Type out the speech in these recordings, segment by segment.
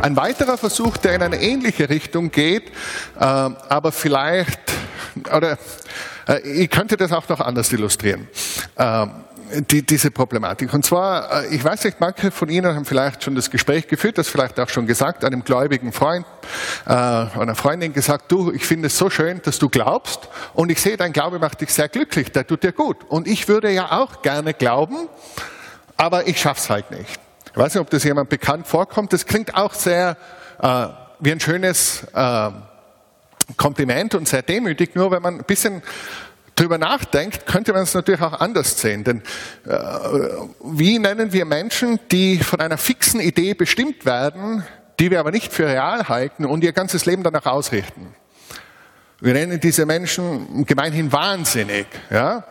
Ein weiterer Versuch, der in eine ähnliche Richtung geht, äh, aber vielleicht, oder äh, ich könnte das auch noch anders illustrieren. Äh, die, diese Problematik. Und zwar, ich weiß nicht, manche von Ihnen haben vielleicht schon das Gespräch geführt, das vielleicht auch schon gesagt, einem gläubigen Freund, äh, einer Freundin gesagt, du, ich finde es so schön, dass du glaubst und ich sehe, dein Glaube macht dich sehr glücklich, der tut dir gut. Und ich würde ja auch gerne glauben, aber ich schaff's halt nicht. Ich weiß nicht, ob das jemand bekannt vorkommt. Das klingt auch sehr äh, wie ein schönes äh, Kompliment und sehr demütig, nur wenn man ein bisschen drüber nachdenkt, könnte man es natürlich auch anders sehen. Denn äh, wie nennen wir Menschen, die von einer fixen Idee bestimmt werden, die wir aber nicht für real halten und ihr ganzes Leben danach ausrichten? Wir nennen diese Menschen gemeinhin wahnsinnig. Ja?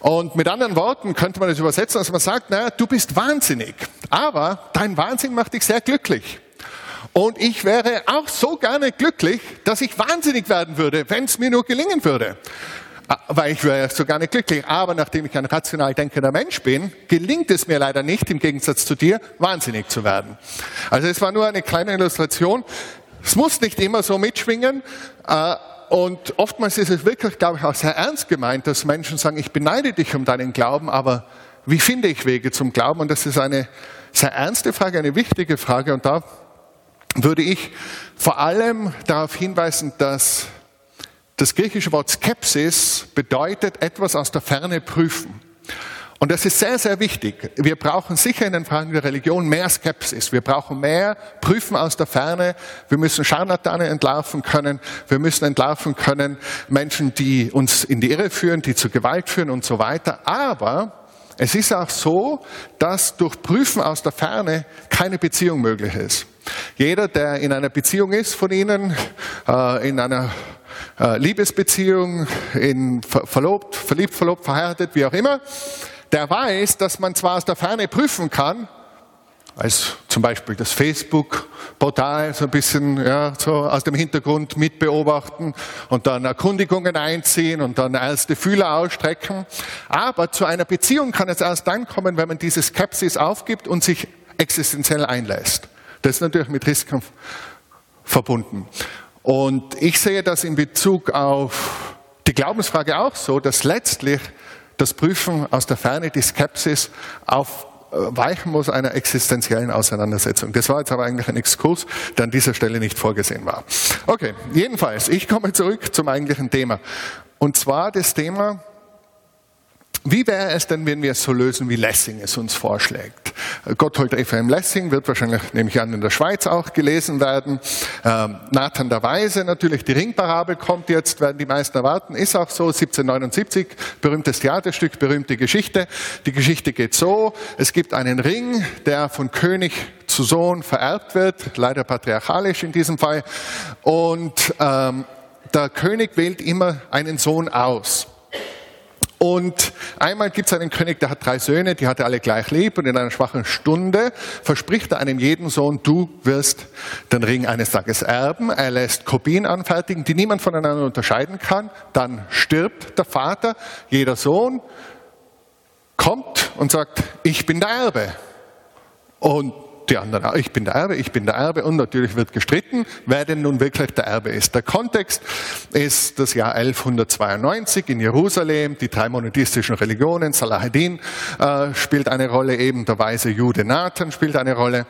Und mit anderen Worten könnte man das übersetzen, dass man sagt, naja, du bist wahnsinnig, aber dein Wahnsinn macht dich sehr glücklich. Und ich wäre auch so gerne glücklich, dass ich wahnsinnig werden würde, wenn es mir nur gelingen würde. Ah, weil ich wäre so gerne glücklich. Aber nachdem ich ein rational denkender Mensch bin, gelingt es mir leider nicht, im Gegensatz zu dir, wahnsinnig zu werden. Also es war nur eine kleine Illustration. Es muss nicht immer so mitschwingen. Und oftmals ist es wirklich, glaube ich, auch sehr ernst gemeint, dass Menschen sagen, ich beneide dich um deinen Glauben, aber wie finde ich Wege zum Glauben? Und das ist eine sehr ernste Frage, eine wichtige Frage. Und da würde ich vor allem darauf hinweisen, dass das griechische Wort Skepsis bedeutet etwas aus der Ferne prüfen. Und das ist sehr, sehr wichtig. Wir brauchen sicher in den Fragen der Religion mehr Skepsis. Wir brauchen mehr Prüfen aus der Ferne. Wir müssen Scharlatane entlarven können. Wir müssen entlarven können Menschen, die uns in die Irre führen, die zu Gewalt führen und so weiter. Aber es ist auch so, dass durch Prüfen aus der Ferne keine Beziehung möglich ist. Jeder, der in einer Beziehung ist von Ihnen, äh, in einer äh, Liebesbeziehung, in verlobt, verliebt, verlobt, verheiratet, wie auch immer, der weiß, dass man zwar aus der Ferne prüfen kann, als zum Beispiel das Facebook-Portal so ein bisschen ja, so aus dem Hintergrund mitbeobachten und dann Erkundigungen einziehen und dann erste Fühler ausstrecken. Aber zu einer Beziehung kann es erst dann kommen, wenn man diese Skepsis aufgibt und sich existenziell einlässt. Das ist natürlich mit Risiken verbunden. Und ich sehe das in Bezug auf die Glaubensfrage auch so, dass letztlich das Prüfen aus der Ferne, die Skepsis aufweichen muss einer existenziellen Auseinandersetzung. Das war jetzt aber eigentlich ein Exkurs, der an dieser Stelle nicht vorgesehen war. Okay, jedenfalls, ich komme zurück zum eigentlichen Thema. Und zwar das Thema, wie wäre es denn, wenn wir es so lösen, wie Lessing es uns vorschlägt? Gotthold Ephraim Lessing wird wahrscheinlich, nehme ich an, in der Schweiz auch gelesen werden. Ähm, Nathan der Weise, natürlich die Ringparabel kommt jetzt, werden die meisten erwarten, ist auch so, 1779, berühmtes Theaterstück, berühmte Geschichte. Die Geschichte geht so, es gibt einen Ring, der von König zu Sohn vererbt wird, leider patriarchalisch in diesem Fall. Und ähm, der König wählt immer einen Sohn aus. Und einmal gibt es einen König, der hat drei Söhne, die hat er alle gleich lieb und in einer schwachen Stunde verspricht er einem jeden Sohn, du wirst den Ring eines Tages erben. Er lässt Kopien anfertigen, die niemand voneinander unterscheiden kann. Dann stirbt der Vater. Jeder Sohn kommt und sagt, ich bin der Erbe. Und die anderen, ich bin der Erbe, ich bin der Erbe und natürlich wird gestritten, wer denn nun wirklich der Erbe ist. Der Kontext ist das Jahr 1192 in Jerusalem, die drei monotistischen Religionen, Salahaddin äh, spielt eine Rolle, eben der weise Jude Nathan spielt eine Rolle.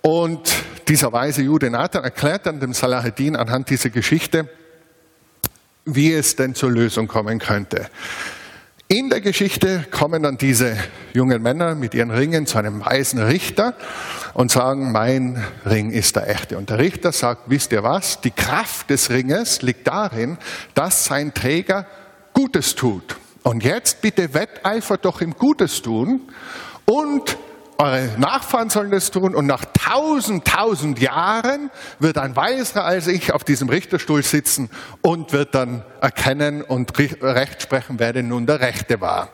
Und dieser weise Jude Nathan erklärt dann dem Salahaddin anhand dieser Geschichte, wie es denn zur Lösung kommen könnte. In der Geschichte kommen dann diese jungen Männer mit ihren Ringen zu einem weisen Richter und sagen, mein Ring ist der echte. Und der Richter sagt, wisst ihr was? Die Kraft des Ringes liegt darin, dass sein Träger Gutes tut. Und jetzt bitte wetteifert doch im Gutes tun und eure Nachfahren sollen das tun und nach tausend, tausend Jahren wird ein Weiser als ich auf diesem Richterstuhl sitzen und wird dann erkennen und Recht sprechen, wer denn nun der Rechte war.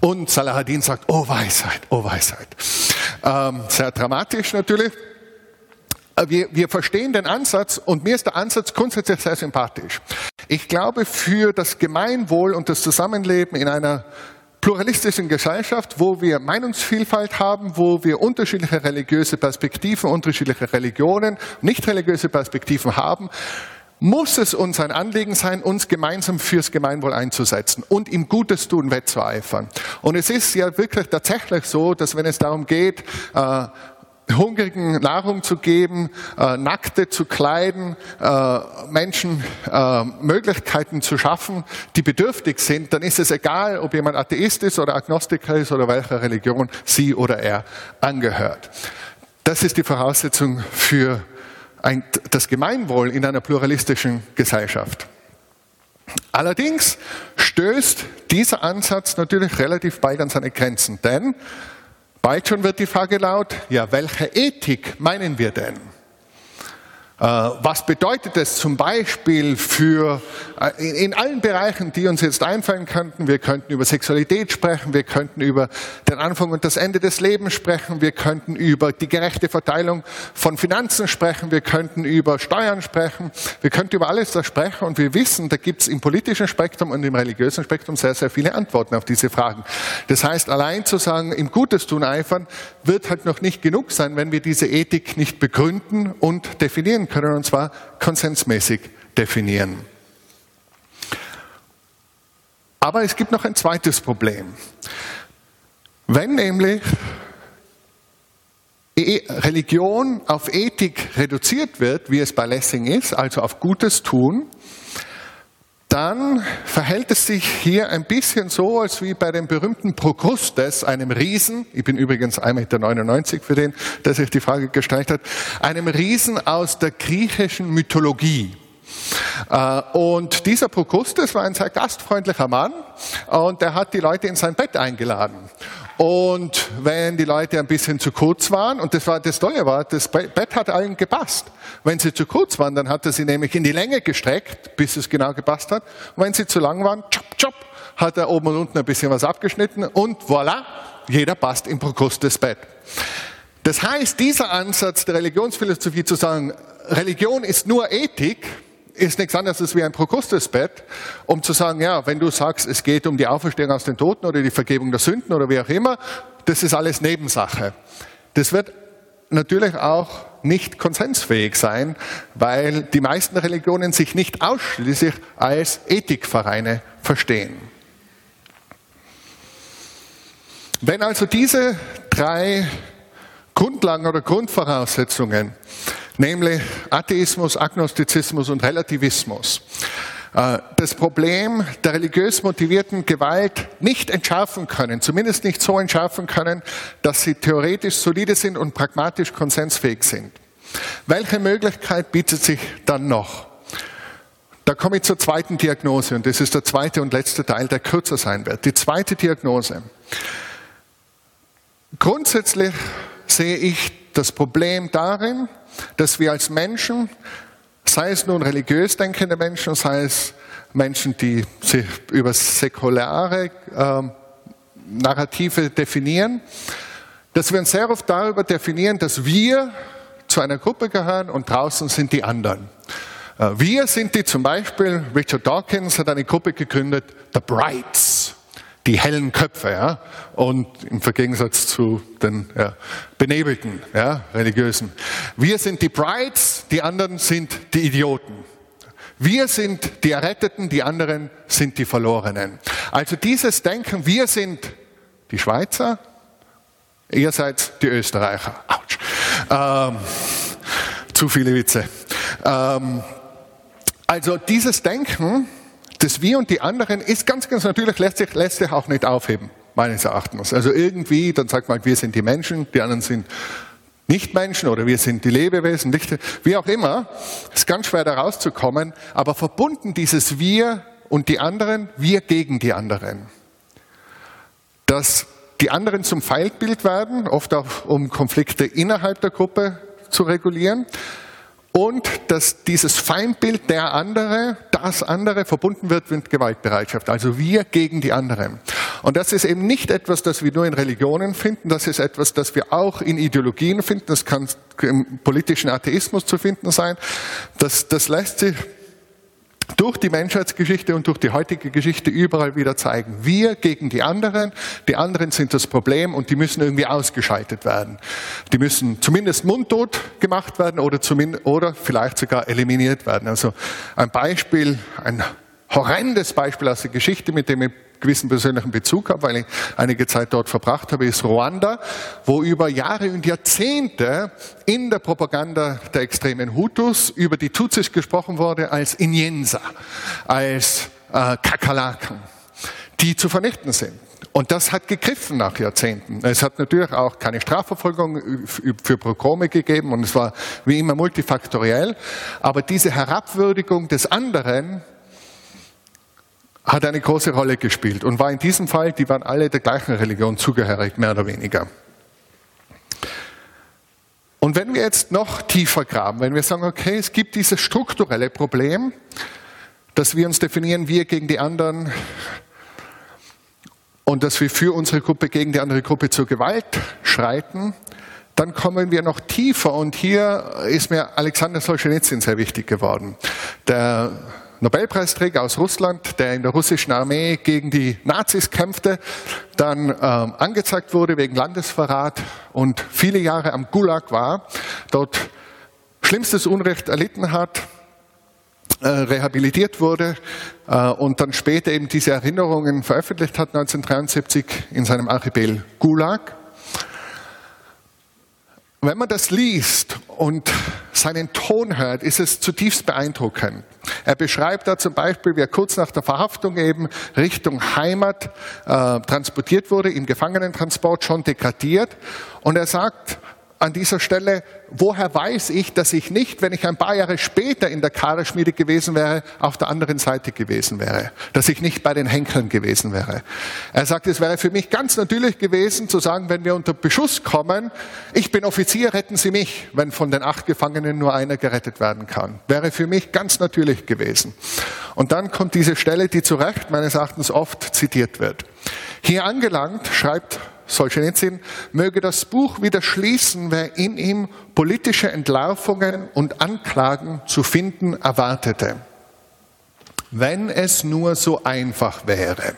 Und Salahadin sagt, oh Weisheit, oh Weisheit. Ähm, sehr dramatisch natürlich. Äh, wir, wir verstehen den Ansatz und mir ist der Ansatz grundsätzlich sehr sympathisch. Ich glaube, für das Gemeinwohl und das Zusammenleben in einer pluralistischen Gesellschaft, wo wir Meinungsvielfalt haben, wo wir unterschiedliche religiöse Perspektiven, unterschiedliche Religionen, nicht religiöse Perspektiven haben, muss es uns ein Anliegen sein, uns gemeinsam fürs Gemeinwohl einzusetzen und ihm Gutes tun wettzueifern. Und es ist ja wirklich tatsächlich so, dass wenn es darum geht, äh, Hungrigen Nahrung zu geben, äh, Nackte zu kleiden, äh, Menschen äh, Möglichkeiten zu schaffen, die bedürftig sind, dann ist es egal, ob jemand Atheist ist oder Agnostiker ist oder welcher Religion sie oder er angehört. Das ist die Voraussetzung für ein, das Gemeinwohl in einer pluralistischen Gesellschaft. Allerdings stößt dieser Ansatz natürlich relativ bald an seine Grenzen, denn bald schon wird die Frage laut, ja, welche Ethik meinen wir denn? Äh, was bedeutet es zum Beispiel für äh, in allen Bereichen, die uns jetzt einfallen könnten? Wir könnten über Sexualität sprechen, wir könnten über den Anfang und das Ende des Lebens sprechen, wir könnten über die gerechte Verteilung von Finanzen sprechen, wir könnten über Steuern sprechen, wir könnten über alles das sprechen und wir wissen, da gibt es im politischen Spektrum und im religiösen Spektrum sehr, sehr viele Antworten auf diese Fragen. Das heißt, allein zu sagen, im Gutes tun eifern, wird halt noch nicht genug sein, wenn wir diese Ethik nicht begründen und definieren definieren können, und zwar konsensmäßig definieren. Aber es gibt noch ein zweites Problem. Wenn nämlich e- Religion auf Ethik reduziert wird, wie es bei Lessing ist, also auf Gutes tun, dann verhält es sich hier ein bisschen so, als wie bei dem berühmten Prokrustes, einem Riesen, ich bin übrigens 1,99 Meter für den, der sich die Frage gestellt hat, einem Riesen aus der griechischen Mythologie. Äh, und dieser Prokrustes war ein sehr gastfreundlicher Mann und er hat die Leute in sein Bett eingeladen. Und wenn die Leute ein bisschen zu kurz waren, und das war das Tolle war, das Bett hat allen gepasst. Wenn sie zu kurz waren, dann hat er sie nämlich in die Länge gestreckt, bis es genau gepasst hat. Und wenn sie zu lang waren, chop, chop, hat er oben und unten ein bisschen was abgeschnitten und voilà, jeder passt im Prokrustes Bett. Das heißt, dieser Ansatz der Religionsphilosophie zu sagen, Religion ist nur Ethik, ist nichts anderes als wie ein Prokostusbett, um zu sagen, ja, wenn du sagst, es geht um die Auferstehung aus den Toten oder die Vergebung der Sünden oder wie auch immer, das ist alles Nebensache. Das wird natürlich auch nicht konsensfähig sein, weil die meisten Religionen sich nicht ausschließlich als Ethikvereine verstehen. Wenn also diese drei Grundlagen oder Grundvoraussetzungen nämlich Atheismus, Agnostizismus und Relativismus. Äh, das Problem der religiös motivierten Gewalt nicht entschärfen können, zumindest nicht so entschärfen können, dass sie theoretisch solide sind und pragmatisch konsensfähig sind. Welche Möglichkeit bietet sich dann noch? Da komme ich zur zweiten Diagnose und das ist der zweite und letzte Teil, der kürzer sein wird. Die zweite Diagnose. Grundsätzlich sehe ich das Problem darin, dass wir als Menschen, sei es nun religiös denkende Menschen, sei es Menschen, die sich über säkulare äh, Narrative definieren, dass wir uns sehr oft darüber definieren, dass wir zu einer Gruppe gehören und draußen sind die anderen. Äh, wir sind die zum Beispiel, Richard Dawkins hat eine Gruppe gegründet, The Brights die hellen Köpfe, ja, und im Gegensatz zu den ja, benebelten, ja, religiösen. Wir sind die Brides, die anderen sind die Idioten. Wir sind die Erretteten, die anderen sind die Verlorenen. Also dieses Denken, wir sind die Schweizer, ihr seid die Österreicher. Autsch. Ähm, zu viele Witze. Ähm, also dieses Denken, das Wir und die anderen ist ganz, ganz natürlich, lässt sich, lässt sich auch nicht aufheben, meines Erachtens. Also irgendwie, dann sagt man, wir sind die Menschen, die anderen sind nicht Menschen oder wir sind die Lebewesen, nicht, wie auch immer. ist ganz schwer da rauszukommen, aber verbunden dieses Wir und die anderen, wir gegen die anderen. Dass die anderen zum Feindbild werden, oft auch um Konflikte innerhalb der Gruppe zu regulieren und dass dieses Feindbild der andere, das andere verbunden wird mit Gewaltbereitschaft, also wir gegen die anderen. Und das ist eben nicht etwas, das wir nur in Religionen finden, das ist etwas, das wir auch in Ideologien finden, das kann im politischen Atheismus zu finden sein. Das, das lässt sich durch die Menschheitsgeschichte und durch die heutige Geschichte überall wieder zeigen. Wir gegen die anderen, die anderen sind das Problem und die müssen irgendwie ausgeschaltet werden. Die müssen zumindest mundtot gemacht werden oder, zumindest, oder vielleicht sogar eliminiert werden. Also ein Beispiel, ein horrendes Beispiel aus der Geschichte, mit dem ich gewissen persönlichen Bezug habe, weil ich einige Zeit dort verbracht habe, ist Ruanda, wo über Jahre und Jahrzehnte in der Propaganda der extremen Hutus über die Tutsis gesprochen wurde als Inyensa, als äh, Kakerlaken, die zu vernichten sind. Und das hat gegriffen nach Jahrzehnten. Es hat natürlich auch keine Strafverfolgung für Progrome gegeben und es war wie immer multifaktoriell. Aber diese Herabwürdigung des anderen hat eine große Rolle gespielt und war in diesem Fall, die waren alle der gleichen Religion zugehörig, mehr oder weniger. Und wenn wir jetzt noch tiefer graben, wenn wir sagen, okay, es gibt dieses strukturelle Problem, dass wir uns definieren, wir gegen die anderen und dass wir für unsere Gruppe gegen die andere Gruppe zur Gewalt schreiten, dann kommen wir noch tiefer und hier ist mir Alexander Solzhenitsyn sehr wichtig geworden. Der Nobelpreisträger aus Russland, der in der russischen Armee gegen die Nazis kämpfte, dann ähm, angezeigt wurde wegen Landesverrat und viele Jahre am Gulag war, dort schlimmstes Unrecht erlitten hat, äh, rehabilitiert wurde äh, und dann später eben diese Erinnerungen veröffentlicht hat, 1973 in seinem Archipel Gulag. Wenn man das liest und seinen Ton hört, ist es zutiefst beeindruckend. Er beschreibt da zum Beispiel, wie er kurz nach der Verhaftung eben Richtung Heimat äh, transportiert wurde, im Gefangenentransport schon degradiert. Und er sagt, an dieser Stelle, woher weiß ich, dass ich nicht, wenn ich ein paar Jahre später in der Kaderschmiede gewesen wäre, auf der anderen Seite gewesen wäre, dass ich nicht bei den Henkern gewesen wäre. Er sagt, es wäre für mich ganz natürlich gewesen zu sagen, wenn wir unter Beschuss kommen, ich bin Offizier, retten Sie mich, wenn von den acht Gefangenen nur einer gerettet werden kann. Wäre für mich ganz natürlich gewesen. Und dann kommt diese Stelle, die zu Recht meines Erachtens oft zitiert wird. Hier angelangt, schreibt Solzhenitsyn, möge das Buch wieder schließen, wer in ihm politische Entlarvungen und Anklagen zu finden erwartete. Wenn es nur so einfach wäre,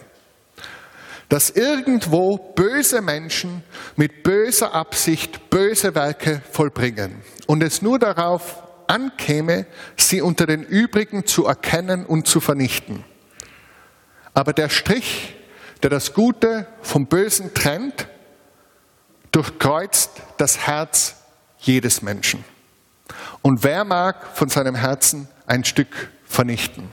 dass irgendwo böse Menschen mit böser Absicht böse Werke vollbringen und es nur darauf ankäme, sie unter den übrigen zu erkennen und zu vernichten. Aber der Strich der das Gute vom Bösen trennt, durchkreuzt das Herz jedes Menschen. Und wer mag von seinem Herzen ein Stück vernichten?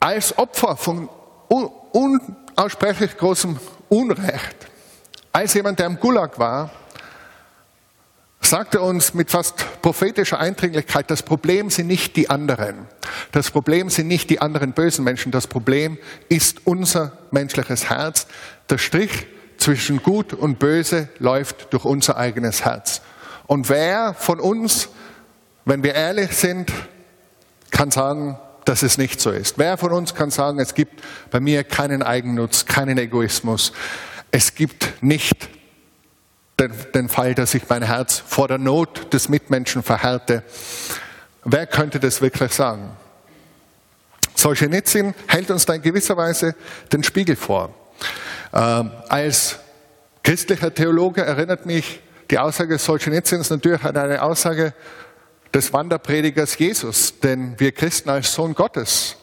Als Opfer von unaussprechlich großem Unrecht, als jemand, der im Gulag war, sagt er uns mit fast prophetischer Eindringlichkeit, das Problem sind nicht die anderen. Das Problem sind nicht die anderen bösen Menschen. Das Problem ist unser menschliches Herz. Der Strich zwischen Gut und Böse läuft durch unser eigenes Herz. Und wer von uns, wenn wir ehrlich sind, kann sagen, dass es nicht so ist? Wer von uns kann sagen, es gibt bei mir keinen Eigennutz, keinen Egoismus? Es gibt nicht den, den Fall, dass ich mein Herz vor der Not des Mitmenschen verhärte. Wer könnte das wirklich sagen? Solzhenitsyn hält uns da in gewisser Weise den Spiegel vor. Ähm, als christlicher Theologe erinnert mich die Aussage Solzhenitsyns natürlich an eine Aussage des Wanderpredigers Jesus, den wir Christen als Sohn Gottes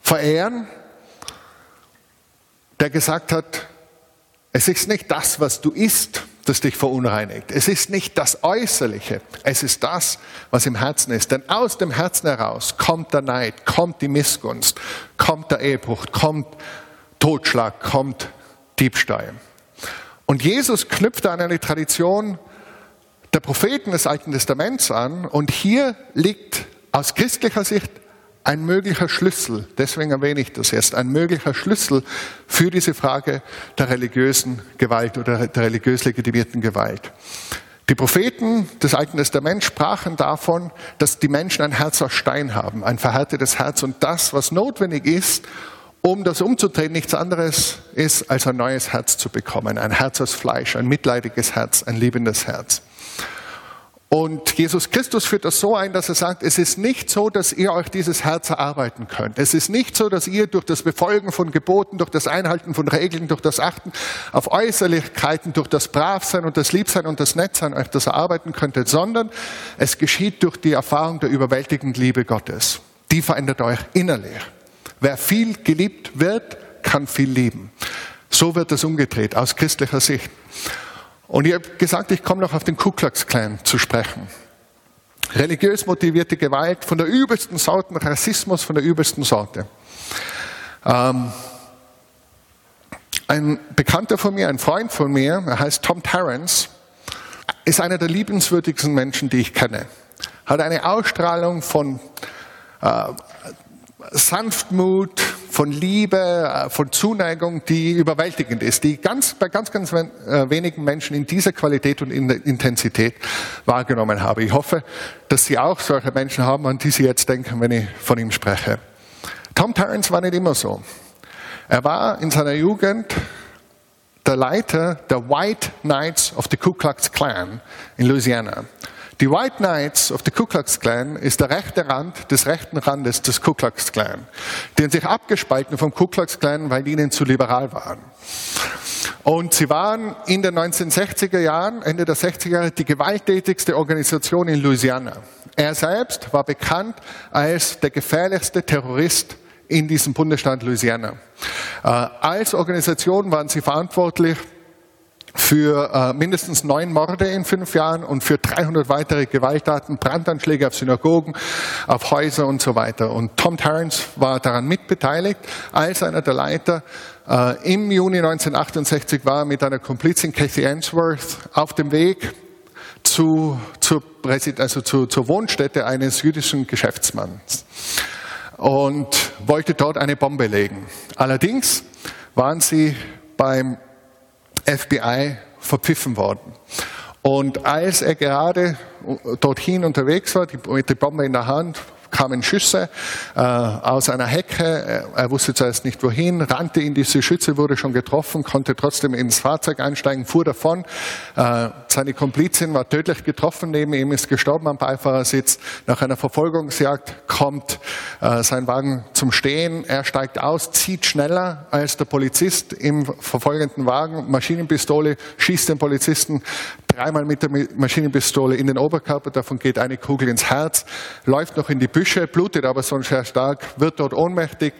verehren, der gesagt hat, es ist nicht das, was du isst, das dich verunreinigt. Es ist nicht das Äußerliche, es ist das, was im Herzen ist. Denn aus dem Herzen heraus kommt der Neid, kommt die Missgunst, kommt der Ehebruch, kommt Totschlag, kommt Diebstahl. Und Jesus knüpft an eine Tradition der Propheten des Alten Testaments an und hier liegt aus christlicher Sicht ein möglicher Schlüssel, deswegen erwähne ich das jetzt, ein möglicher Schlüssel für diese Frage der religiösen Gewalt oder der religiös legitimierten Gewalt. Die Propheten des Alten Testaments sprachen davon, dass die Menschen ein Herz aus Stein haben, ein verhärtetes Herz und das, was notwendig ist, um das umzudrehen, nichts anderes ist, als ein neues Herz zu bekommen, ein Herz aus Fleisch, ein mitleidiges Herz, ein liebendes Herz. Und Jesus Christus führt das so ein, dass er sagt, es ist nicht so, dass ihr euch dieses Herz erarbeiten könnt. Es ist nicht so, dass ihr durch das Befolgen von Geboten, durch das Einhalten von Regeln, durch das Achten auf Äußerlichkeiten, durch das Bravsein und das Liebsein und das Nettsein euch das erarbeiten könntet, sondern es geschieht durch die Erfahrung der überwältigenden Liebe Gottes. Die verändert euch innerlich. Wer viel geliebt wird, kann viel lieben. So wird es umgedreht aus christlicher Sicht. Und ich habe gesagt, ich komme noch auf den Ku Klux Klan zu sprechen. Religiös motivierte Gewalt von der übelsten Sorte, Rassismus von der übelsten Sorte. Ähm, ein Bekannter von mir, ein Freund von mir, er heißt Tom Terrence, ist einer der liebenswürdigsten Menschen, die ich kenne. Hat eine Ausstrahlung von äh, Sanftmut, von Liebe, äh, von Zuneigung, die überwältigend ist, die ganz, bei ganz, ganz äh, wenigen Menschen in dieser Qualität und in Intensität wahrgenommen habe. Ich hoffe, dass Sie auch solche Menschen haben, an die Sie jetzt denken, wenn ich von ihm spreche. Tom Terrence war nicht immer so. Er war in seiner Jugend der Leiter der White Knights of the Ku Klux Klan in Louisiana. Die White Knights of the Ku Klux Klan ist der rechte Rand des rechten Randes des Ku Klux Klan. Die haben sich abgespalten vom Ku Klux Klan, weil die ihnen zu liberal waren. Und sie waren in den 1960er Jahren, Ende der 60er Jahre, die gewalttätigste Organisation in Louisiana. Er selbst war bekannt als der gefährlichste Terrorist in diesem Bundesstaat Louisiana. Äh, als Organisation waren sie verantwortlich für äh, mindestens neun Morde in fünf Jahren und für 300 weitere Gewalttaten, Brandanschläge auf Synagogen, auf Häuser und so weiter. Und Tom Terrence war daran mitbeteiligt, als einer der Leiter äh, im Juni 1968 war mit einer Komplizin Kathy Ainsworth auf dem Weg zu, zur, Präsid also zu, zur Wohnstätte eines jüdischen Geschäftsmanns und wollte dort eine Bombe legen. Allerdings waren sie beim FBI verpfiffen worden. Und als er gerade dorthin unterwegs war, mit der Bombe in der Hand, kamen Schüsse äh, aus einer Hecke. Er wusste zuerst nicht wohin, rannte in diese Schütze, wurde schon getroffen, konnte trotzdem ins Fahrzeug einsteigen, fuhr davon. Äh, seine Komplizin war tödlich getroffen, neben ihm ist gestorben am Beifahrersitz. Nach einer Verfolgungsjagd kommt äh, sein Wagen zum Stehen. Er steigt aus, zieht schneller als der Polizist im verfolgenden Wagen, Maschinenpistole, schießt den Polizisten dreimal mit der Maschinenpistole in den Oberkörper, davon geht eine Kugel ins Herz, läuft noch in die Büsche, blutet aber so sehr stark, wird dort ohnmächtig,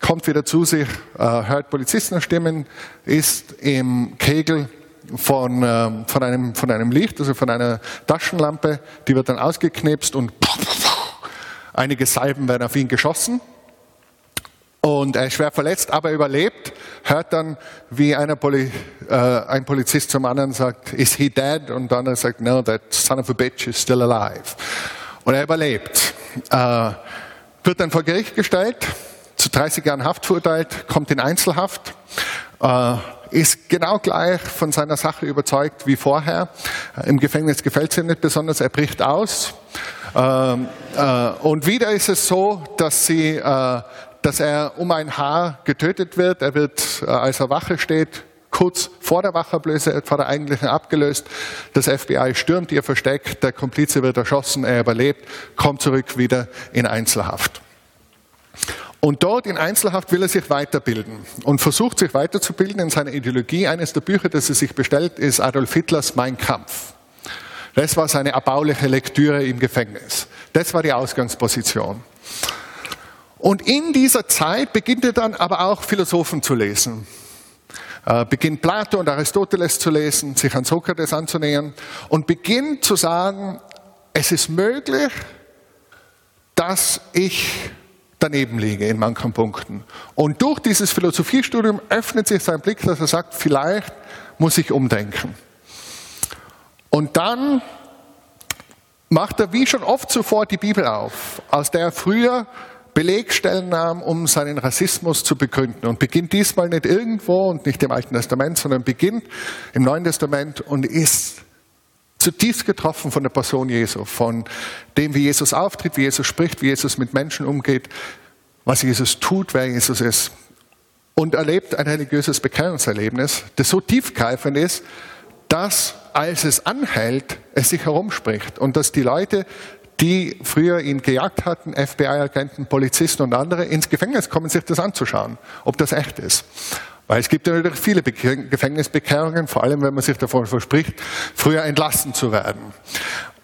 kommt wieder zu sich, äh, hört Polizistenstimmen, ist im Kegel von, äh, von, einem, von einem Licht, also von einer Taschenlampe, die wird dann ausgeknipst und einige Salben werden auf ihn geschossen. Und er ist schwer verletzt, aber überlebt, hört dann, wie Poli äh, ein Polizist zum anderen sagt, is he dead? Und dann er sagt, no, that son of a bitch is still alive. Und er überlebt. Äh, wird dann vor Gericht gestellt, zu 30 Jahren Haft verurteilt, kommt in Einzelhaft, äh, ist genau gleich von seiner Sache überzeugt wie vorher. Im Gefängnis gefällt es ihm nicht besonders, er bricht aus. Ähm, äh, und wieder ist es so, dass sie äh, dass er um ein Haar getötet wird. Er wird, äh, als er Wache steht, kurz vor der Wachablöse, vor der eigentlichen abgelöst. Das FBI stürmt ihr Versteck, der Komplize wird erschossen, er überlebt, kommt zurück wieder in Einzelhaft. Und dort in Einzelhaft will er sich weiterbilden und versucht sich weiterzubilden in seiner Ideologie. Eines der Bücher, das er sich bestellt, ist Adolf Hitlers Mein Kampf. Das war seine erbauliche Lektüre im Gefängnis. Das war die Ausgangsposition. Und in dieser Zeit beginnt er dann aber auch Philosophen zu lesen. Äh, beginnt Plato und Aristoteles zu lesen, sich an Sokrates anzunähern und beginnt zu sagen, es ist möglich, dass ich daneben liege in manchen Punkten. Und durch dieses Philosophiestudium öffnet sich sein Blick, dass er sagt, vielleicht muss ich umdenken. Und dann macht er wie schon oft zuvor die Bibel auf, aus der er früher Belegstellen nahm, um seinen Rassismus zu begründen. Und beginnt diesmal nicht irgendwo und nicht im Alten Testament, sondern beginnt im Neuen Testament und ist zutiefst getroffen von der Person Jesu, von dem, wie Jesus auftritt, wie Jesus spricht, wie Jesus mit Menschen umgeht, was Jesus tut, wer Jesus ist. Und erlebt ein religiöses Bekehrungserlebnis, das so tiefgreifend ist, dass, als es anhält, es sich herumspricht und dass die Leute, die früher ihn gejagt hatten, FBI-Agenten, Polizisten und andere, ins Gefängnis kommen, sich das anzuschauen, ob das echt ist. Weil es gibt ja natürlich viele Gefängnisbekehrungen, vor allem wenn man sich davon verspricht, früher entlassen zu werden.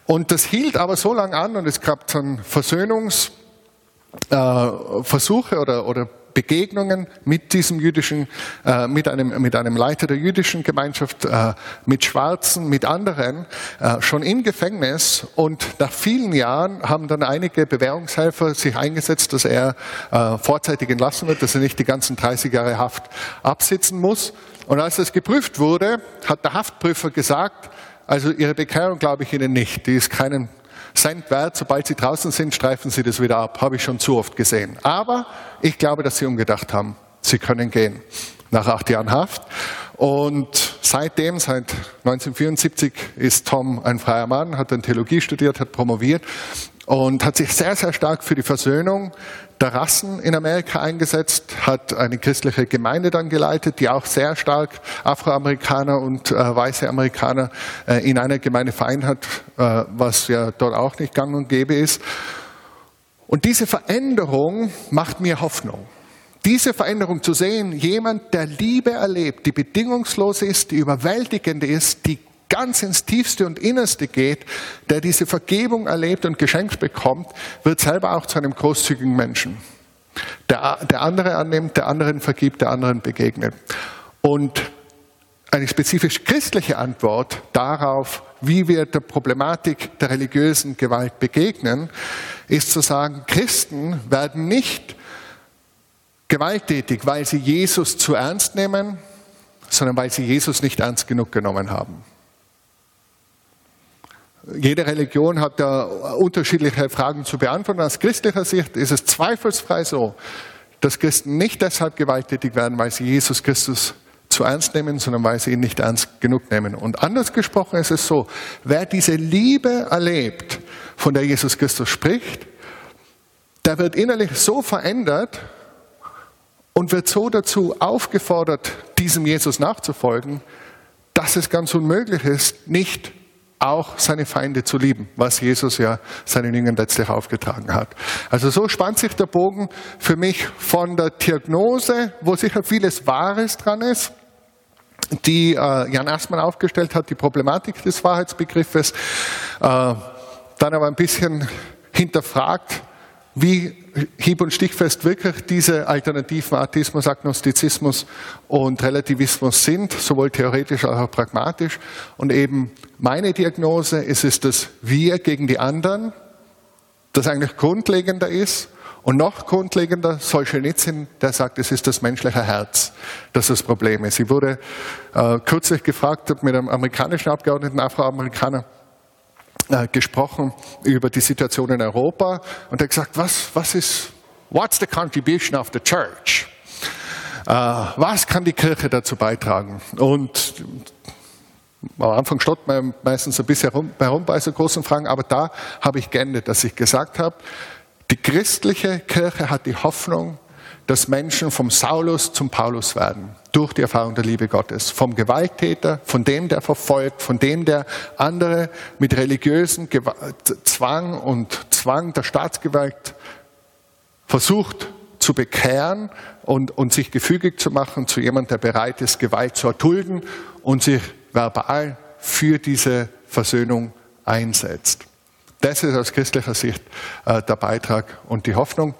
Und das hielt aber so lange an und es gab dann Versöhnungsversuche äh, oder, oder Begegnungen mit diesem jüdischen, äh, mit, einem, mit einem Leiter der jüdischen Gemeinschaft, äh, mit Schwarzen, mit anderen, äh, schon im Gefängnis. Und nach vielen Jahren haben dann einige Bewährungshelfer sich eingesetzt, dass er äh, vorzeitig entlassen wird, dass er nicht die ganzen 30 Jahre Haft absitzen muss. Und als das geprüft wurde, hat der Haftprüfer gesagt, also Ihre Bekehrung glaube ich Ihnen nicht. Die ist keinen Cent wert. Sobald sie draußen sind, streifen sie das wieder ab. Habe ich schon zu oft gesehen. Aber ich glaube, dass sie umgedacht haben. Sie können gehen. Nach acht Jahren Haft. Und seitdem, seit 1974, ist Tom ein freier Mann, hat dann Theologie studiert, hat promoviert und hat sich sehr, sehr stark für die Versöhnung der Rassen in Amerika eingesetzt, hat eine christliche Gemeinde dann geleitet, die auch sehr stark Afroamerikaner und äh, weiße Amerikaner äh, in einer Gemeinde vereint hat, äh, was ja dort auch nicht gang und gäbe ist. Und diese Veränderung macht mir Hoffnung. Diese Veränderung zu sehen, jemand, der Liebe erlebt, die bedingungslos ist, die überwältigend ist, die ganz ins Tiefste und Innerste geht, der diese Vergebung erlebt und geschenkt bekommt, wird selber auch zu einem großzügigen Menschen. Der, der andere annimmt, der anderen vergibt, der anderen begegnet. Und eine spezifisch christliche Antwort darauf, wie wir der Problematik der religiösen Gewalt begegnen, ist zu sagen, Christen werden nicht gewalttätig, weil sie Jesus zu ernst nehmen, sondern weil sie Jesus nicht ernst genug genommen haben. Jede Religion hat da unterschiedliche Fragen zu beantworten. Aus christlicher Sicht ist es zweifelsfrei so, dass Christen nicht deshalb gewalttätig werden, weil sie Jesus Christus zu ernst nehmen, sondern weil sie ihn nicht ernst genug nehmen. Und anders gesprochen ist es so, wer diese Liebe erlebt, von der Jesus Christus spricht, der wird innerlich so verändert und wird so dazu aufgefordert, diesem Jesus nachzufolgen, dass es ganz unmöglich ist, nicht auch seine Feinde zu lieben, was Jesus ja seinen Jüngern letztlich aufgetragen hat. Also so spannt sich der Bogen für mich von der Diagnose, wo sicher vieles Wahres dran ist, die äh, Jan Assmann aufgestellt hat, die Problematik des Wahrheitsbegriffes, äh, dann aber ein bisschen hinterfragt, wie hieb- und stichfest wirklich diese alternativen Atheismus, Agnostizismus und Relativismus sind, sowohl theoretisch als auch pragmatisch. Und eben meine Diagnose ist es das Wir gegen die anderen, das eigentlich grundlegender ist. Und noch grundlegender, Solzhenitsyn, der sagt, es ist das menschliche Herz, das das Problem ist. Ich wurde äh, kürzlich gefragt mit einem amerikanischen Abgeordneten, Afroamerikaner, äh, gesprochen über die Situation in Europa und er gesagt, was, was ist, what's the contribution of the church? Äh, was kann die Kirche dazu beitragen? Und am Anfang stott man meistens ein bisschen herum, bei so großen Fragen, aber da habe ich geendet, dass ich gesagt habe, die christliche Kirche hat die Hoffnung, dass Menschen vom Saulus zum Paulus werden, durch die Erfahrung der Liebe Gottes. Vom Gewalttäter, von dem, der verfolgt, von dem, der andere mit religiösen Zwang und Zwang der Staatsgewalt versucht zu bekehren und, und sich gefügig zu machen zu jemandem, der bereit ist, Gewalt zu erdulden und sich verbal für diese Versöhnung einsetzt. Das ist aus christlicher Sicht äh, der Beitrag und die Hoffnung.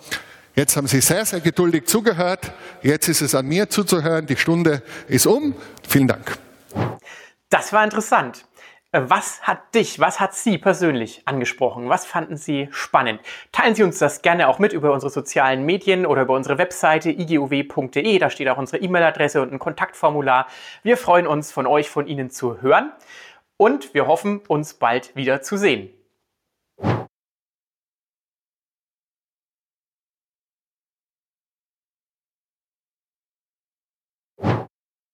Jetzt haben Sie sehr, sehr geduldig zugehört. Jetzt ist es an mir zuzuhören. Die Stunde ist um. Vielen Dank. Das war interessant. Äh, was hat dich, was hat Sie persönlich angesprochen? Was fanden Sie spannend? Teilen Sie uns das gerne auch mit über unsere sozialen Medien oder über unsere Webseite iguw.de. Da steht auch unsere E-Mail-Adresse und ein Kontaktformular. Wir freuen uns, von euch, von Ihnen zu hören und wir hoffen, uns bald wieder zu sehen.